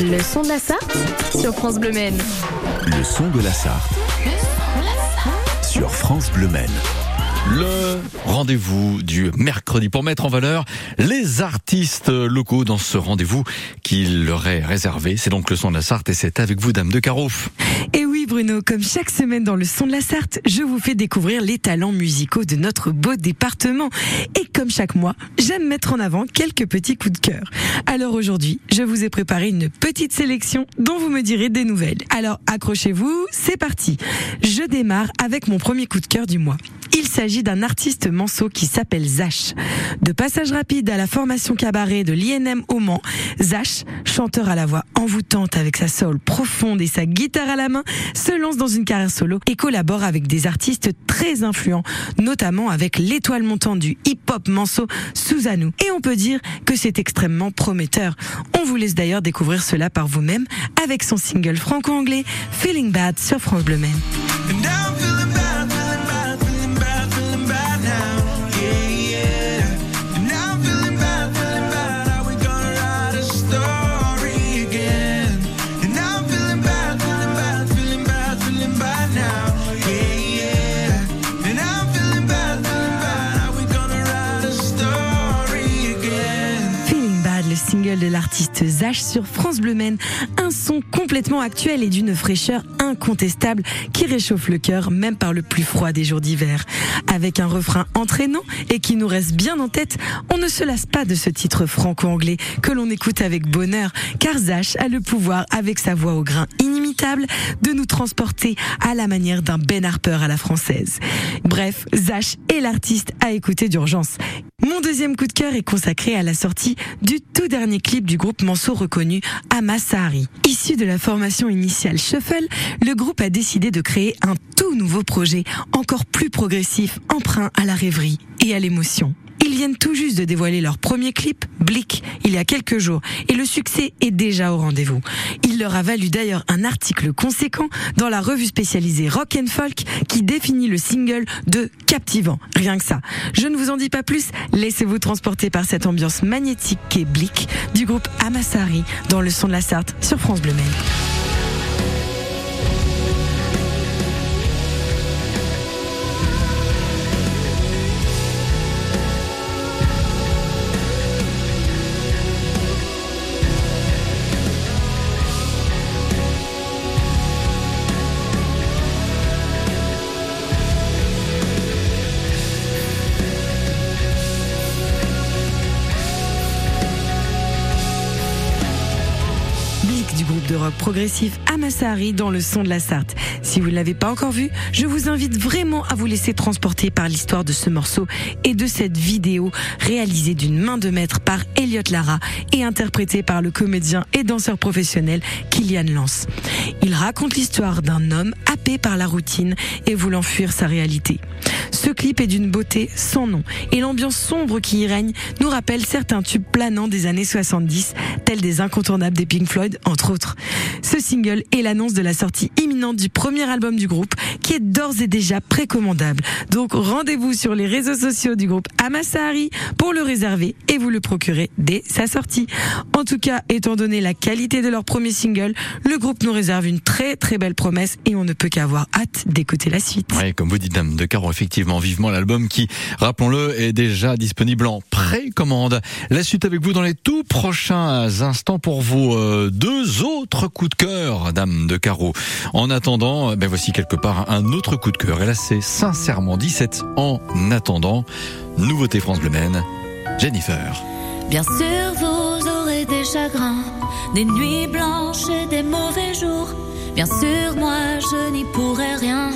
Le son de la Sarthe sur France Bleu Maine. Le son de la Sarthe sur France Bleu Maine. Le rendez-vous du mercredi pour mettre en valeur les artistes locaux dans ce rendez-vous qu'il leur est réservé. C'est donc le son de la Sarthe et c'est avec vous, Dame de Carouf. Et oui, Bruno, comme chaque semaine dans le son de la Sarthe, je vous fais découvrir les talents musicaux de notre beau département. Et comme chaque mois, j'aime mettre en avant quelques petits coups de cœur. Alors aujourd'hui, je vous ai préparé une petite sélection dont vous me direz des nouvelles. Alors accrochez-vous, c'est parti. Je démarre avec mon premier coup de cœur du mois. Il s'agit d'un artiste manceau qui s'appelle Zach. De passage rapide à la formation cabaret de l'INM au Mans, Zach, chanteur à la voix envoûtante avec sa soul profonde et sa guitare à la main, se lance dans une carrière solo et collabore avec des artistes très influents, notamment avec l'étoile montante du hip-hop manceau, Suzanou. Et on peut dire que c'est extrêmement prometteur. On vous laisse d'ailleurs découvrir cela par vous-même avec son single franco-anglais Feeling Bad sur France Bleu. Sur France Bleu Maine. Un son complètement actuel et d'une fraîcheur incontestable qui réchauffe le cœur même par le plus froid des jours d'hiver. Avec un refrain entraînant et qui nous reste bien en tête, on ne se lasse pas de ce titre franco-anglais que l'on écoute avec bonheur car Zach a le pouvoir avec sa voix au grain inimitable de nous transporter à la manière d'un Ben Harper à la française. Bref, Zach est l'artiste à écouter d'urgence. Mon deuxième coup de cœur est consacré à la sortie du tout dernier clip du groupe Manso reconnu Amasahari. Issu de la formation initiale Shuffle, le groupe a décidé de créer un tout nouveau projet, encore plus progressif, emprunt à la rêverie et à l'émotion. Ils viennent tout juste de dévoiler leur premier clip, Blick, il y a quelques jours, et le succès est déjà au rendez-vous. Il leur a valu d'ailleurs un article conséquent dans la revue spécialisée Rock Folk qui définit le single de captivant. Rien que ça. Je ne vous en dis pas plus, laissez-vous transporter par cette ambiance magnétique qu'est Blick du groupe Amassari dans le son de la Sarthe sur France Bleu Maine. Progressif Amassari dans le son de la Sarthe. Si vous ne l'avez pas encore vu, je vous invite vraiment à vous laisser transporter par l'histoire de ce morceau et de cette vidéo réalisée d'une main de maître par Elliot Lara et interprétée par le comédien et danseur professionnel Kylian Lance. Il raconte l'histoire d'un homme happé par la routine et voulant fuir sa réalité. Ce clip est d'une beauté sans nom et l'ambiance sombre qui y règne nous rappelle certains tubes planants des années 70, tels des incontournables des Pink Floyd, entre autres. Ce single est l'annonce de la sortie imminente du premier album du groupe qui est d'ores et déjà précommandable. Donc rendez-vous sur les réseaux sociaux du groupe Amasahari pour le réserver et vous le procurer dès sa sortie. En tout cas, étant donné la qualité de leur premier single, le groupe nous réserve une très très belle promesse et on ne peut qu'avoir hâte d'écouter la suite. Oui, comme vous dites, Dame de Caro, effectivement, vivement l'album qui, rappelons-le, est déjà disponible en précommande. La suite avec vous dans les tout prochains instants pour vos euh, deux autres coups de cœur, Dame de Caro. En attendant, euh, ben voici quelque part un autre coup de cœur. Et là, c'est sincèrement 17 en attendant. Nouveauté France Bleu Jennifer. Bien sûr, vous aurez des chagrins, des nuits blanches et des mauvais jours. Bien sûr, moi, je n'y pourrai rien.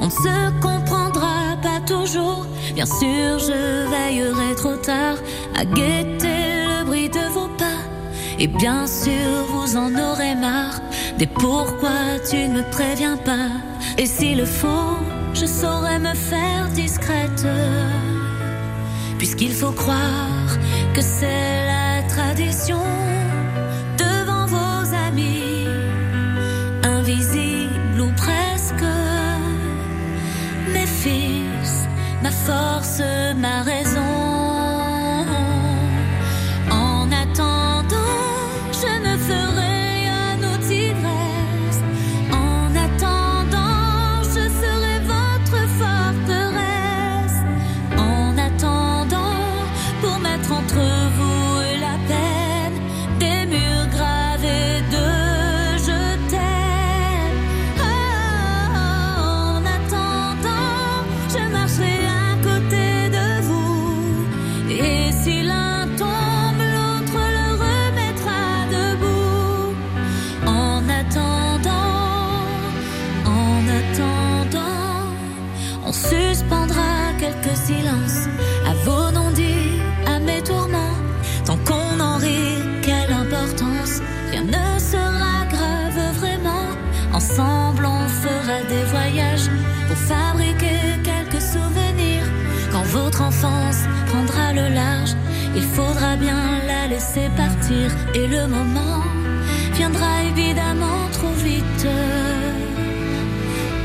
On ne se comprendra pas toujours. Bien sûr, je veillerai trop tard à guetter le bruit de vos pas. Et bien sûr, vous en aurez marre des pourquoi tu ne me préviens pas? Et s'il le faut, je saurai me faire discrète puisqu'il faut croire que c'est la tradition large. Il faudra bien la laisser partir et le moment viendra évidemment trop vite.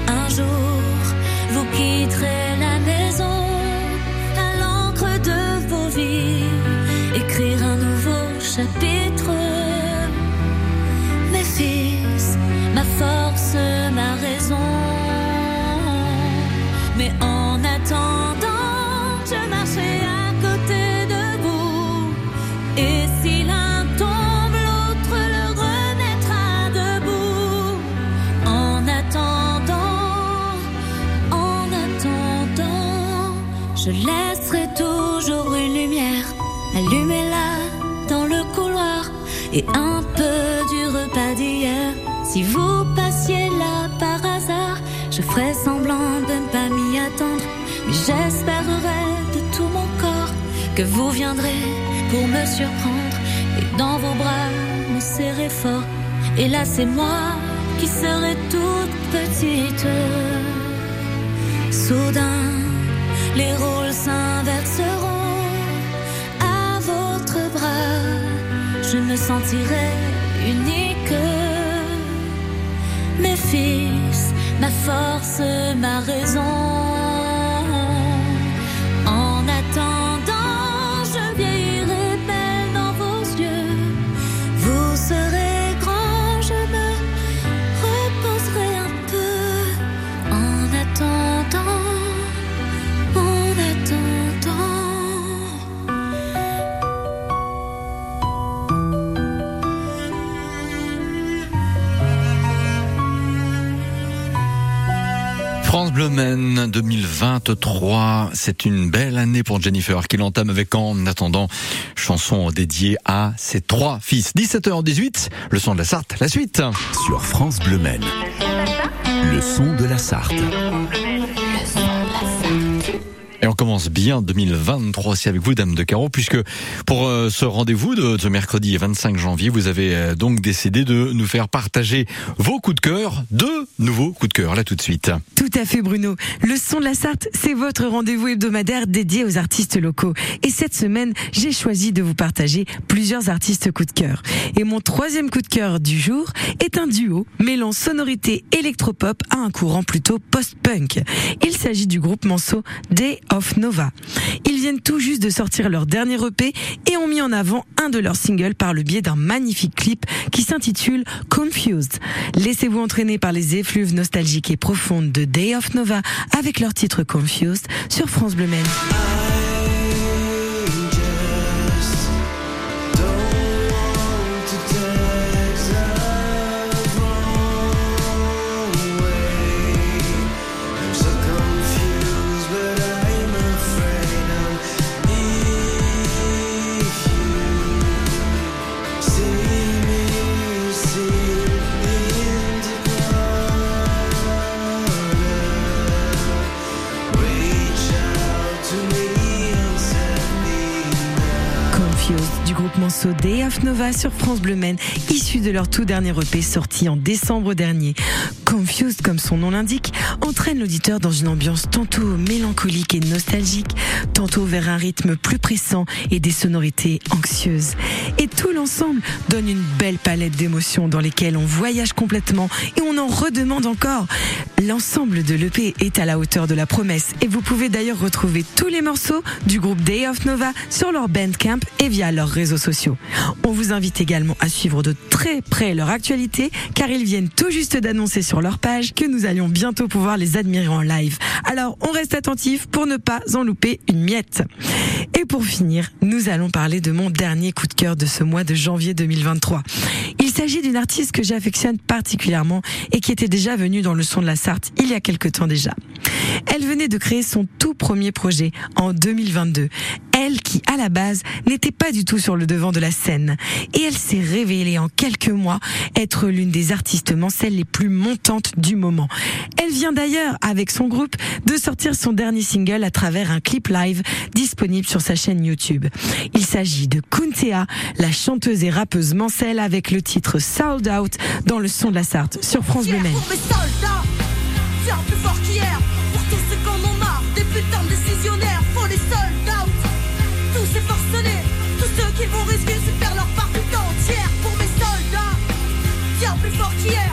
Un jour, vous quitterez la maison à l'encre de vos vies, écrire un nouveau chapitre. Mes fils, ma force, ma raison. Laisserai toujours une lumière. Allumez-la dans le couloir et un peu du repas d'hier. Si vous passiez là par hasard, je ferai semblant de ne pas m'y attendre. Mais j'espérerai de tout mon corps que vous viendrez pour me surprendre et dans vos bras me serrer fort. Et là, c'est moi qui serai toute petite. Soudain, les rôles me sentirai unique. Mes fils, ma force, ma raison. France Bleu Men 2023, c'est une belle année pour Jennifer qui l'entame avec En attendant, chanson dédiée à ses trois fils. 17h18, le son de la Sarthe, la suite. Sur France Bleu Maine. Le son de la Sarthe. Et on commence bien 2023 aussi avec vous, Dame de Carreau, puisque pour euh, ce rendez-vous de ce mercredi 25 janvier, vous avez euh, donc décidé de nous faire partager vos coups de cœur, deux nouveaux coups de cœur, là tout de suite. Tout à fait Bruno. Le son de la Sarthe, c'est votre rendez-vous hebdomadaire dédié aux artistes locaux. Et cette semaine, j'ai choisi de vous partager plusieurs artistes coup de cœur. Et mon troisième coup de cœur du jour est un duo mêlant sonorité électropop à un courant plutôt post-punk. Il s'agit du groupe manceau Day Ils viennent tout juste de sortir leur dernier EP et ont mis en avant un de leurs singles par le biais d'un magnifique clip qui s'intitule Confused. Laissez-vous entraîner par les effluves nostalgiques et profondes de Day of Nova avec leur titre Confused sur France Bleu Maine. Confused du groupe Manceau Day of Nova sur France Bleu Maine, issu de leur tout dernier EP sorti en décembre dernier. Confused, comme son nom l'indique, entraîne l'auditeur dans une ambiance tantôt mélancolique et nostalgique, tantôt vers un rythme plus pressant et des sonorités anxieuses. Et tout l'ensemble donne une belle palette d'émotions dans lesquelles on voyage complètement et on en redemande encore. L'ensemble de l'EP est à la hauteur de la promesse et vous pouvez d'ailleurs retrouver tous les morceaux du groupe Day of Nova sur leur Bandcamp et via leurs réseaux sociaux. On vous invite également à suivre de très près leur actualité car ils viennent tout juste d'annoncer sur leur page que nous allions bientôt pouvoir les admirer en live. Alors on reste attentif pour ne pas en louper une miette. Et pour finir, nous allons parler de mon dernier coup de cœur de ce mois de janvier 2023. Il s'agit d'une artiste que j'affectionne particulièrement et qui était déjà venue dans le son de la Sarthe il y a quelque temps déjà. Elle venait de créer son tout premier projet en 2022. Elle qui, à la base, n'était pas du tout sur le devant de la scène. Et elle s'est révélée en quelques mois être l'une des artistes mancelles les plus montantes du moment. Elle vient d'ailleurs, avec son groupe, de sortir son dernier single à travers un clip live disponible sur sa chaîne YouTube. Il s'agit de Kuntea, la chanteuse et rappeuse mancelle avec le titre Sold Out dans le son de la Sarthe sur France Bleu faire plus fort qu'hier, pour tous ceux qui en marre des putains de décisionnaires, faut les sold out. Tous ces forcenés, tous ceux qui vont risquer de perdre leur part entière pour mes soldats. Tiens, plus fort qu'hier,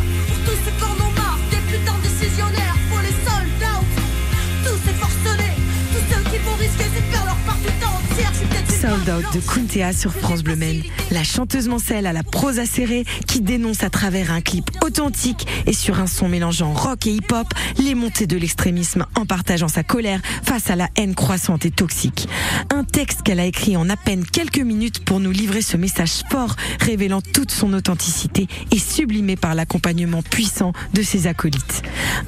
Sold Out de Kuntea sur France Bleu Maine. La chanteuse Mancelle à la prose acérée qui dénonce à travers un clip authentique et sur un son mélangeant rock et hip-hop les montées de l'extrémisme en partageant sa colère face à la haine croissante et toxique. Un texte qu'elle a écrit en à peine quelques minutes pour nous livrer ce message fort révélant toute son authenticité et sublimé par l'accompagnement puissant de ses acolytes.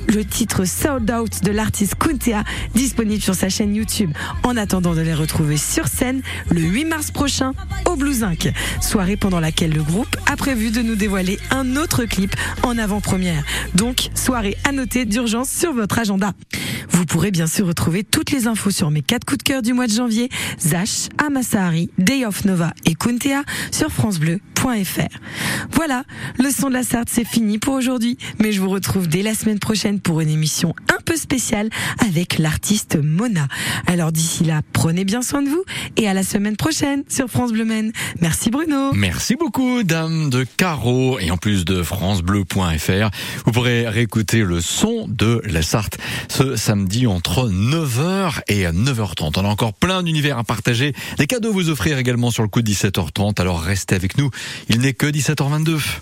Le titre Sold Out de l'artiste Kuntea disponible sur sa chaîne YouTube en attendant de les retrouver sur scène le 8 mars prochain au Blue Zinc. Soirée pendant laquelle le groupe a prévu de nous dévoiler un autre clip en avant-première. Donc, soirée à noter d'urgence sur votre agenda. Vous pourrez bien sûr retrouver toutes les infos sur mes quatre coups de cœur du mois de janvier, Zach, Amasahari, Day of Nova et Kuntea sur Voilà, le son de la Sarthe c'est fini pour aujourd'hui, mais je vous retrouve dès la semaine prochaine pour une émission un peu spéciale avec l'artiste Mona. Alors d'ici là, prenez bien soin de vous et à la semaine prochaine sur France Bleu Maine. Merci Bruno. Merci beaucoup, dame de Carreau. Et en plus de FranceBleu.fr, vous pourrez réécouter le son de la Sarthe ce samedi entre 9h et 9h30. On a encore plein d'univers à partager, des cadeaux à vous offrir également sur le coup de 17h30. Alors restez avec nous. Il n'est que 17h22.